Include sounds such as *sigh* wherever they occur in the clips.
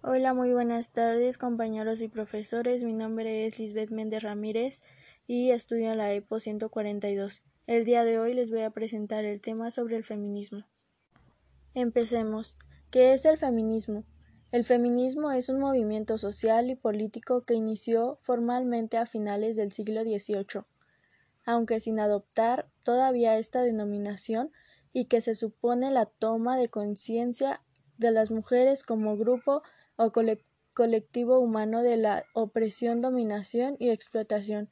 Hola, muy buenas tardes, compañeros y profesores. Mi nombre es Lisbeth Méndez Ramírez y estudio en la EPO 142. El día de hoy les voy a presentar el tema sobre el feminismo. Empecemos. ¿Qué es el feminismo? El feminismo es un movimiento social y político que inició formalmente a finales del siglo XVIII, aunque sin adoptar todavía esta denominación y que se supone la toma de conciencia de las mujeres como grupo o colectivo humano de la opresión, dominación y explotación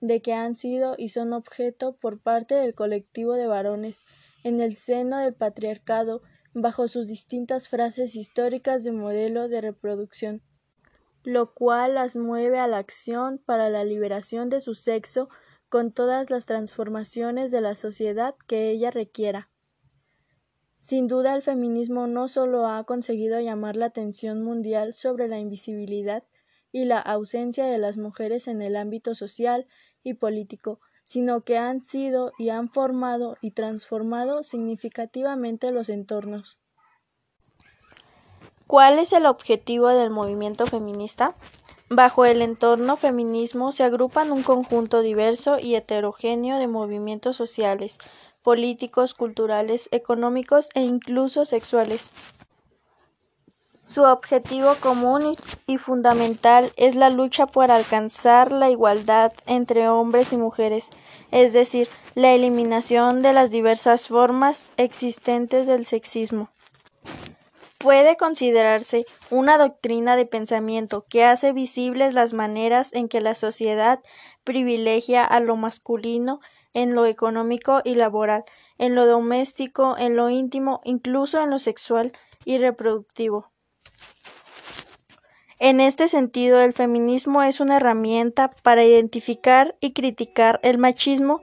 de que han sido y son objeto por parte del colectivo de varones en el seno del patriarcado bajo sus distintas frases históricas de modelo de reproducción, lo cual las mueve a la acción para la liberación de su sexo con todas las transformaciones de la sociedad que ella requiera. Sin duda el feminismo no solo ha conseguido llamar la atención mundial sobre la invisibilidad y la ausencia de las mujeres en el ámbito social y político, sino que han sido y han formado y transformado significativamente los entornos. ¿Cuál es el objetivo del movimiento feminista? Bajo el entorno feminismo se agrupan un conjunto diverso y heterogéneo de movimientos sociales, políticos, culturales, económicos e incluso sexuales. Su objetivo común y fundamental es la lucha por alcanzar la igualdad entre hombres y mujeres, es decir, la eliminación de las diversas formas existentes del sexismo. Puede considerarse una doctrina de pensamiento que hace visibles las maneras en que la sociedad privilegia a lo masculino en lo económico y laboral, en lo doméstico, en lo íntimo, incluso en lo sexual y reproductivo. En este sentido, el feminismo es una herramienta para identificar y criticar el machismo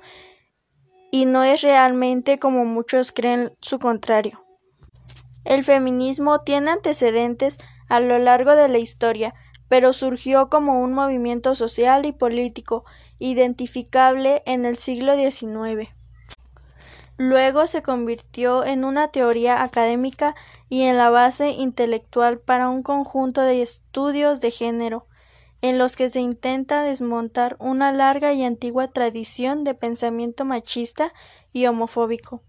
y no es realmente como muchos creen su contrario. El feminismo tiene antecedentes a lo largo de la historia, pero surgió como un movimiento social y político identificable en el siglo XIX. Luego se convirtió en una teoría académica y en la base intelectual para un conjunto de estudios de género, en los que se intenta desmontar una larga y antigua tradición de pensamiento machista y homofóbico,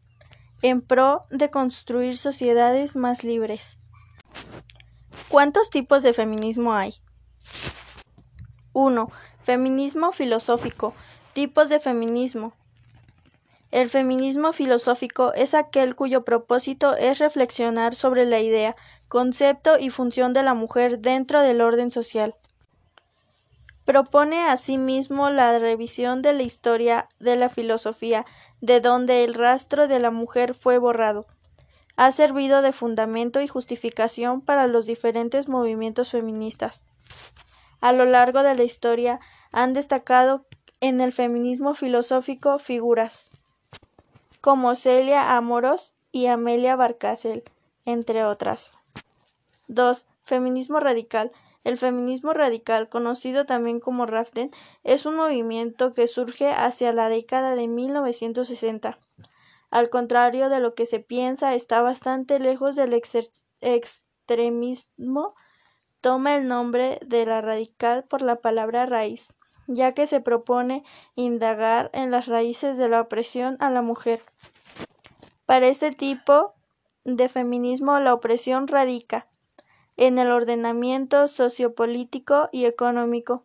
en pro de construir sociedades más libres. ¿Cuántos tipos de feminismo hay? 1. Feminismo filosófico. Tipos de feminismo. El feminismo filosófico es aquel cuyo propósito es reflexionar sobre la idea, concepto y función de la mujer dentro del orden social. Propone asimismo la revisión de la historia de la filosofía, de donde el rastro de la mujer fue borrado. Ha servido de fundamento y justificación para los diferentes movimientos feministas. A lo largo de la historia han destacado en el feminismo filosófico figuras como Celia Amoros y Amelia Barcasel, entre otras. 2. Feminismo radical. El feminismo radical, conocido también como Rafden, es un movimiento que surge hacia la década de 1960. Al contrario de lo que se piensa, está bastante lejos del extremismo toma el nombre de la radical por la palabra raíz, ya que se propone indagar en las raíces de la opresión a la mujer. Para este tipo de feminismo la opresión radica en el ordenamiento sociopolítico y económico,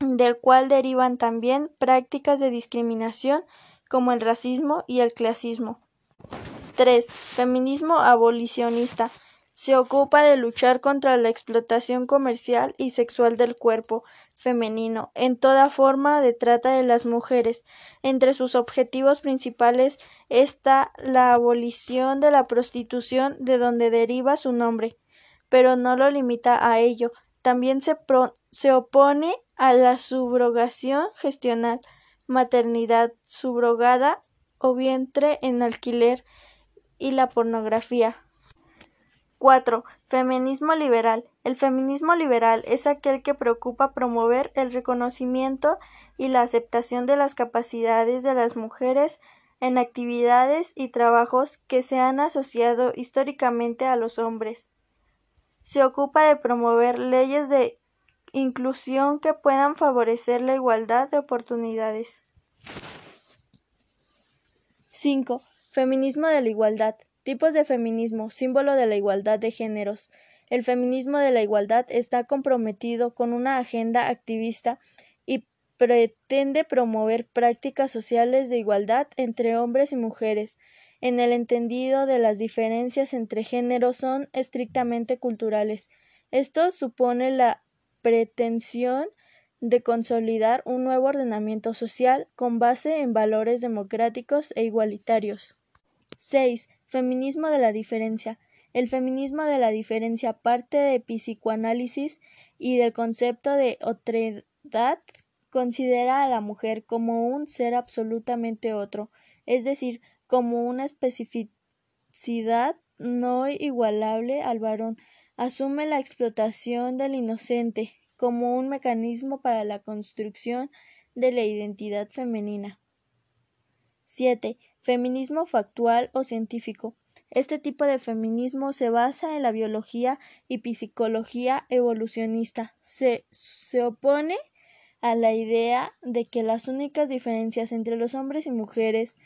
del cual derivan también prácticas de discriminación como el racismo y el clasismo. 3. Feminismo abolicionista se ocupa de luchar contra la explotación comercial y sexual del cuerpo femenino en toda forma de trata de las mujeres. Entre sus objetivos principales está la abolición de la prostitución de donde deriva su nombre, pero no lo limita a ello. También se, se opone a la subrogación gestional, maternidad subrogada o vientre en alquiler y la pornografía. 4. Feminismo liberal. El feminismo liberal es aquel que preocupa promover el reconocimiento y la aceptación de las capacidades de las mujeres en actividades y trabajos que se han asociado históricamente a los hombres. se ocupa de promover leyes de inclusión que puedan favorecer la igualdad de oportunidades. 5. Feminismo de la igualdad. Tipos de feminismo, símbolo de la igualdad de géneros. El feminismo de la igualdad está comprometido con una agenda activista y pretende promover prácticas sociales de igualdad entre hombres y mujeres, en el entendido de las diferencias entre géneros son estrictamente culturales. Esto supone la pretensión de consolidar un nuevo ordenamiento social con base en valores democráticos e igualitarios. 6. Feminismo de la diferencia. El feminismo de la diferencia parte de psicoanálisis y del concepto de otredad considera a la mujer como un ser absolutamente otro, es decir, como una especificidad no igualable al varón. Asume la explotación del inocente como un mecanismo para la construcción de la identidad femenina. 7. Feminismo factual o científico. Este tipo de feminismo se basa en la biología y psicología evolucionista. Se, se opone a la idea de que las únicas diferencias entre los hombres y mujeres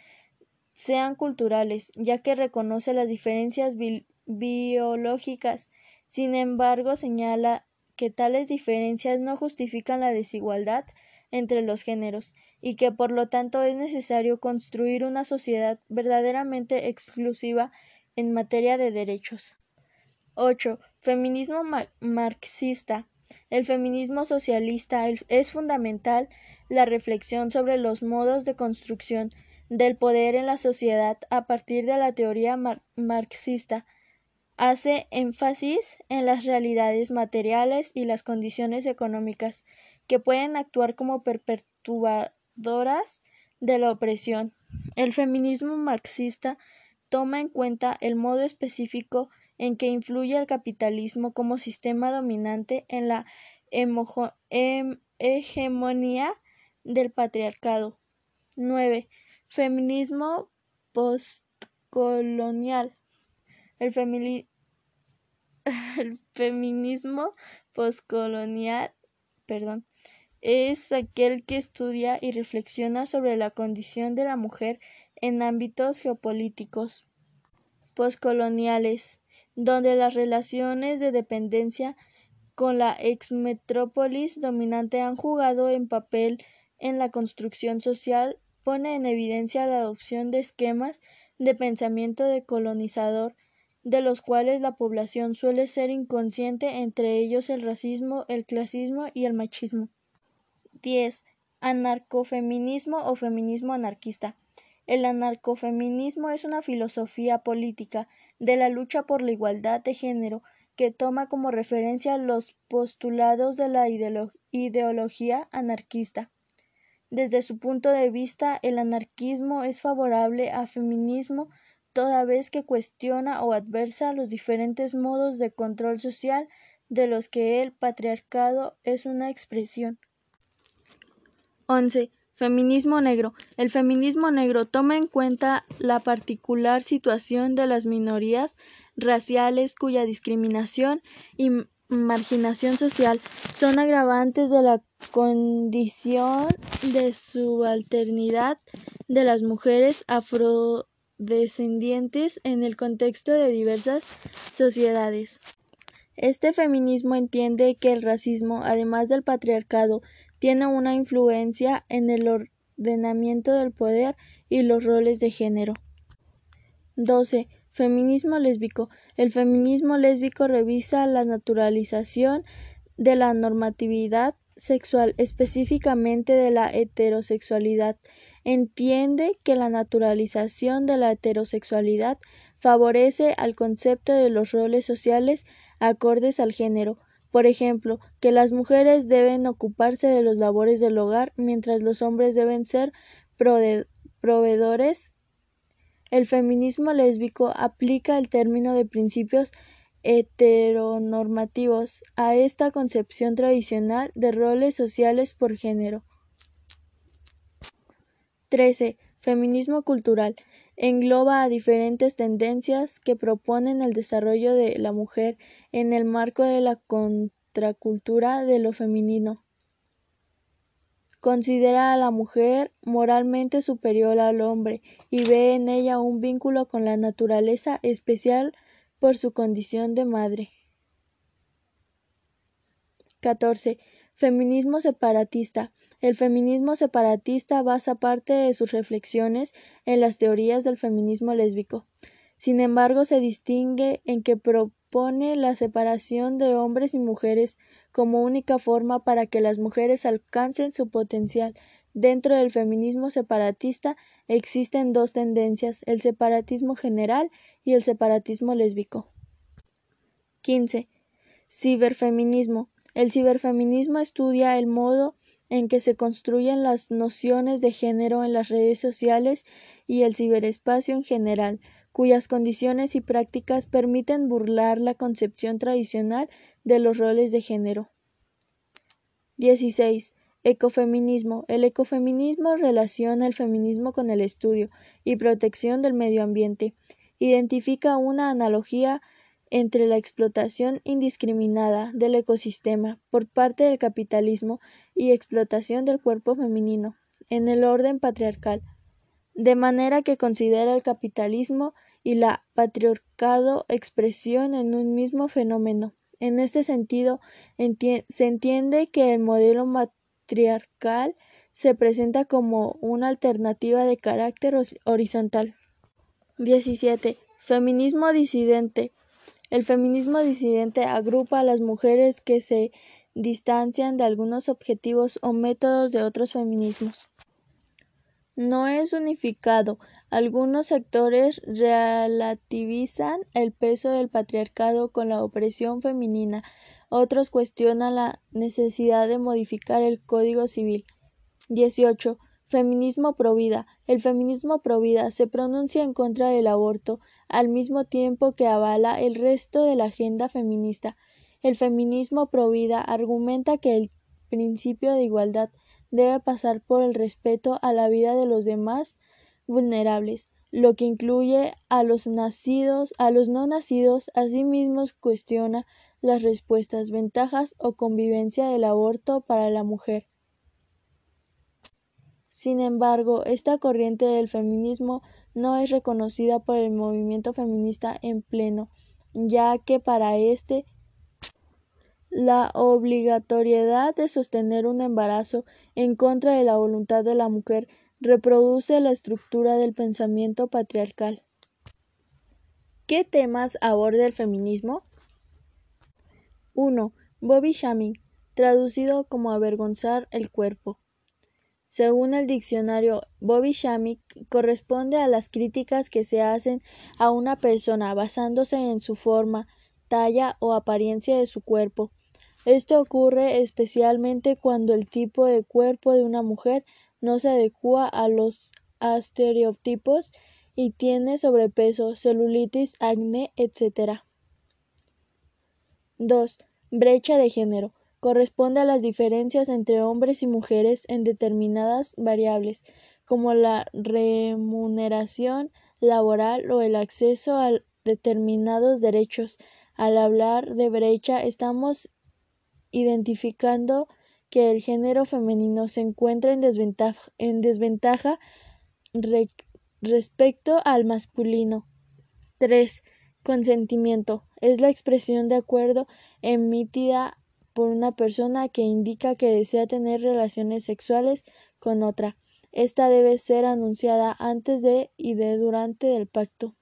sean culturales, ya que reconoce las diferencias biológicas. Sin embargo, señala que tales diferencias no justifican la desigualdad entre los géneros y que por lo tanto es necesario construir una sociedad verdaderamente exclusiva en materia de derechos. 8. Feminismo marxista. El feminismo socialista es fundamental la reflexión sobre los modos de construcción del poder en la sociedad a partir de la teoría marxista hace énfasis en las realidades materiales y las condiciones económicas que pueden actuar como perpetuadoras de la opresión. El feminismo marxista toma en cuenta el modo específico en que influye el capitalismo como sistema dominante en la em-, hegemonía del patriarcado. 9. Feminismo postcolonial. *laughs* El, feminismo postcolonial perdón, es aquel que estudia y reflexiona sobre la condición de la mujer en ámbitos geopolíticos postcoloniales, donde las relaciones de dependencia con la exmetrópolis dominante han jugado en papel en la construcción social pone en evidencia la adopción de esquemas de pensamiento decolonizador de los cuales la población suele ser inconsciente, entre ellos el racismo, el clasismo y el machismo. 10. Anarcofeminismo o feminismo anarquista. El anarcofeminismo es una filosofía política de la lucha por la igualdad de género que toma como referencia los postulados de la ideología anarquista. Desde su punto de vista, el anarquismo es favorable al feminismo toda vez que cuestiona o adversa los diferentes modos de control social de los que el patriarcado es una expresión. 11. Feminismo negro. El feminismo negro toma en cuenta la particular situación de las minorías raciales cuya discriminación y marginación social son agravantes de la condición de subalternidad de las mujeres afrodescendientes en el contexto de diversas sociedades. Este feminismo entiende que el racismo, además del patriarcado, tiene una influencia en el ordenamiento del poder y los roles de género. 12. Feminismo lésbico. El feminismo lésbico revisa la naturalización de la normatividad sexual, específicamente de la heterosexualidad. Entiende que la naturalización de la heterosexualidad favorece al concepto de los roles sociales acordes al género. Por ejemplo, que las mujeres deben ocuparse de los labores del hogar mientras los hombres deben ser proveedores el feminismo lésbico aplica el término de principios heteronormativos a esta concepción tradicional de roles sociales por género. 13. Feminismo cultural. Engloba a diferentes tendencias que proponen el desarrollo de la mujer en el marco de la contracultura de lo femenino. Considera a la mujer moralmente superior al hombre y ve en ella un vínculo con la naturaleza especial por su condición de madre. 14. Feminismo separatista. El feminismo separatista basa parte de sus reflexiones en las teorías del feminismo lésbico. Sin embargo, se distingue en que propone la separación de hombres y mujeres como única forma para que las mujeres alcancen su potencial. Dentro del feminismo separatista existen dos tendencias, el separatismo general y el separatismo lésbico. 15. Ciberfeminismo. El ciberfeminismo estudia el modo en que se construyen las nociones de género en las redes sociales y el ciberespacio en general, cuyas condiciones y prácticas permiten burlar la concepción tradicional de los roles de género. 16. Ecofeminismo. El ecofeminismo relaciona el feminismo con el estudio y protección del medio ambiente. Identifica una analogía entre la explotación indiscriminada del ecosistema por parte del capitalismo y explotación del cuerpo femenino en el orden patriarcal, de manera que considera el capitalismo y la patriarcado expresión en un mismo fenómeno. En este sentido, se entiende que el modelo matriarcal se presenta como una alternativa de carácter horizontal. 17. Feminismo disidente. El feminismo disidente agrupa a las mujeres que se distancian de algunos objetivos o métodos de otros feminismos. No es unificado. Algunos sectores relativizan el peso del patriarcado con la opresión femenina. Otros cuestionan la necesidad de modificar el Código Civil. 18. Feminismo provida. El feminismo provida se pronuncia en contra del aborto, al mismo tiempo que avala el resto de la agenda feminista. El feminismo provida argumenta que el principio de igualdad debe pasar por el respeto a la vida de los demás vulnerables, lo que incluye a los nacidos, a los no nacidos, asimismo cuestiona las respuestas, ventajas o convivencia del aborto para la mujer. Sin embargo, esta corriente del feminismo no es reconocida por el movimiento feminista en pleno, ya que para éste la obligatoriedad de sostener un embarazo en contra de la voluntad de la mujer reproduce la estructura del pensamiento patriarcal. ¿Qué temas aborda el feminismo? 1. Bobby shaming, traducido como avergonzar el cuerpo. Según el diccionario, bobby shaming corresponde a las críticas que se hacen a una persona basándose en su forma, talla o apariencia de su cuerpo. Esto ocurre especialmente cuando el tipo de cuerpo de una mujer no se adecua a los estereotipos y tiene sobrepeso, celulitis, acné, etc. 2. Brecha de género corresponde a las diferencias entre hombres y mujeres en determinadas variables, como la remuneración laboral o el acceso a determinados derechos. Al hablar de brecha estamos identificando que el género femenino se encuentra en desventaja, en desventaja respecto al masculino. 3. Consentimiento. Es la expresión de acuerdo emitida por una persona que indica que desea tener relaciones sexuales con otra. Esta debe ser anunciada antes de y de durante del pacto.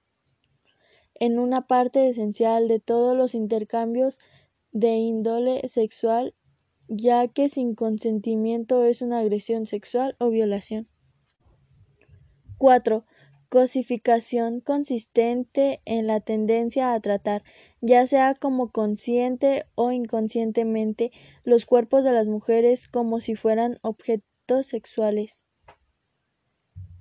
En una parte esencial de todos los intercambios de índole sexual, ya que sin consentimiento es una agresión sexual o violación. 4 cosificación consistente en la tendencia a tratar, ya sea como consciente o inconscientemente, los cuerpos de las mujeres como si fueran objetos sexuales.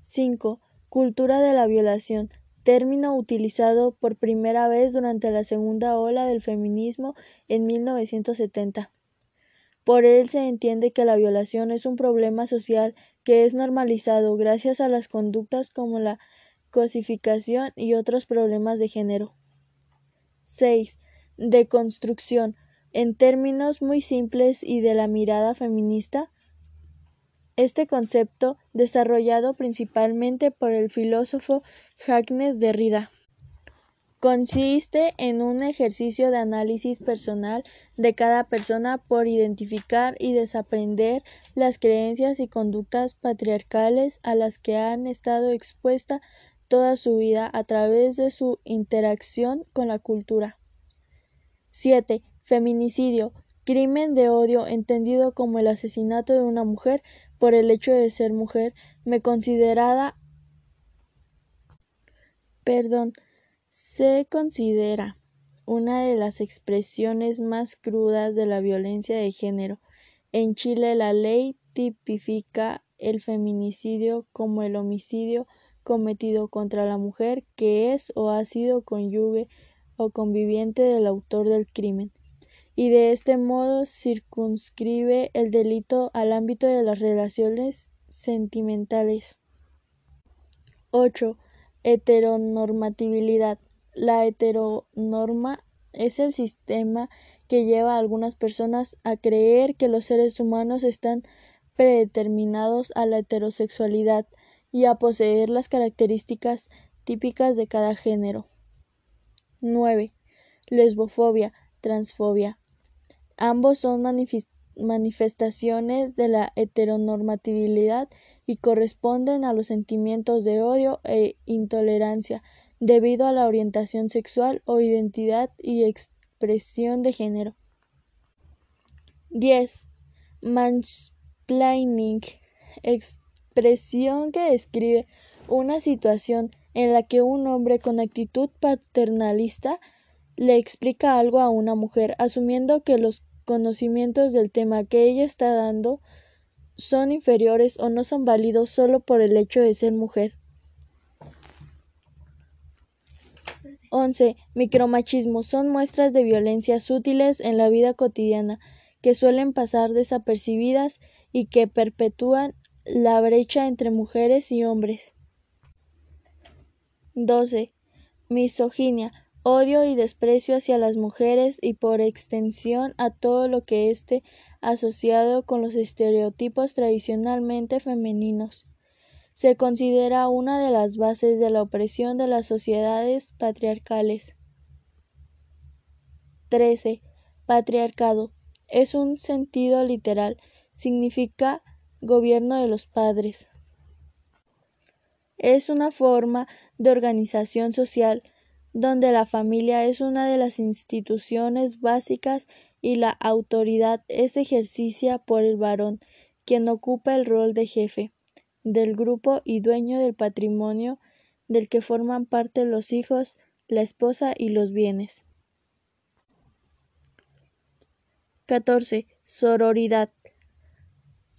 5. Cultura de la violación, término utilizado por primera vez durante la segunda ola del feminismo en 1970. Por él se entiende que la violación es un problema social que es normalizado gracias a las conductas como la cosificación y otros problemas de género. 6. Deconstrucción. En términos muy simples y de la mirada feminista, este concepto, desarrollado principalmente por el filósofo Jacques Derrida, consiste en un ejercicio de análisis personal de cada persona por identificar y desaprender las creencias y conductas patriarcales a las que han estado expuesta toda su vida a través de su interacción con la cultura. 7. Feminicidio. Crimen de odio entendido como el asesinato de una mujer por el hecho de ser mujer, me considerada perdón, se considera una de las expresiones más crudas de la violencia de género. En Chile la ley tipifica el feminicidio como el homicidio cometido contra la mujer que es o ha sido cónyuge o conviviente del autor del crimen, y de este modo circunscribe el delito al ámbito de las relaciones sentimentales. 8. Heteronormatividad. La heteronorma es el sistema que lleva a algunas personas a creer que los seres humanos están predeterminados a la heterosexualidad y a poseer las características típicas de cada género. 9. Lesbofobia, transfobia. Ambos son manifestaciones de la heteronormatividad y corresponden a los sentimientos de odio e intolerancia debido a la orientación sexual o identidad y expresión de género. 10. Mansplaining expresión que describe una situación en la que un hombre con actitud paternalista le explica algo a una mujer, asumiendo que los conocimientos del tema que ella está dando son inferiores o no son válidos solo por el hecho de ser mujer. 11. Micromachismo son muestras de violencia sutiles en la vida cotidiana que suelen pasar desapercibidas y que perpetúan la brecha entre mujeres y hombres. 12. Misoginia, odio y desprecio hacia las mujeres y por extensión a todo lo que esté asociado con los estereotipos tradicionalmente femeninos. Se considera una de las bases de la opresión de las sociedades patriarcales. 13. Patriarcado. Es un sentido literal. Significa Gobierno de los padres. Es una forma de organización social donde la familia es una de las instituciones básicas y la autoridad es ejercida por el varón, quien ocupa el rol de jefe del grupo y dueño del patrimonio del que forman parte los hijos, la esposa y los bienes. 14. Sororidad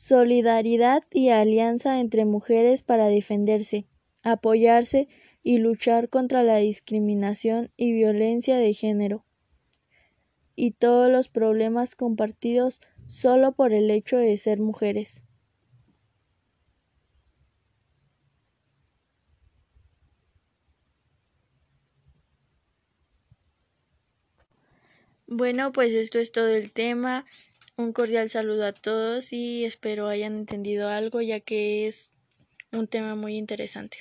solidaridad y alianza entre mujeres para defenderse, apoyarse y luchar contra la discriminación y violencia de género y todos los problemas compartidos solo por el hecho de ser mujeres. Bueno, pues esto es todo el tema. Un cordial saludo a todos y espero hayan entendido algo ya que es un tema muy interesante.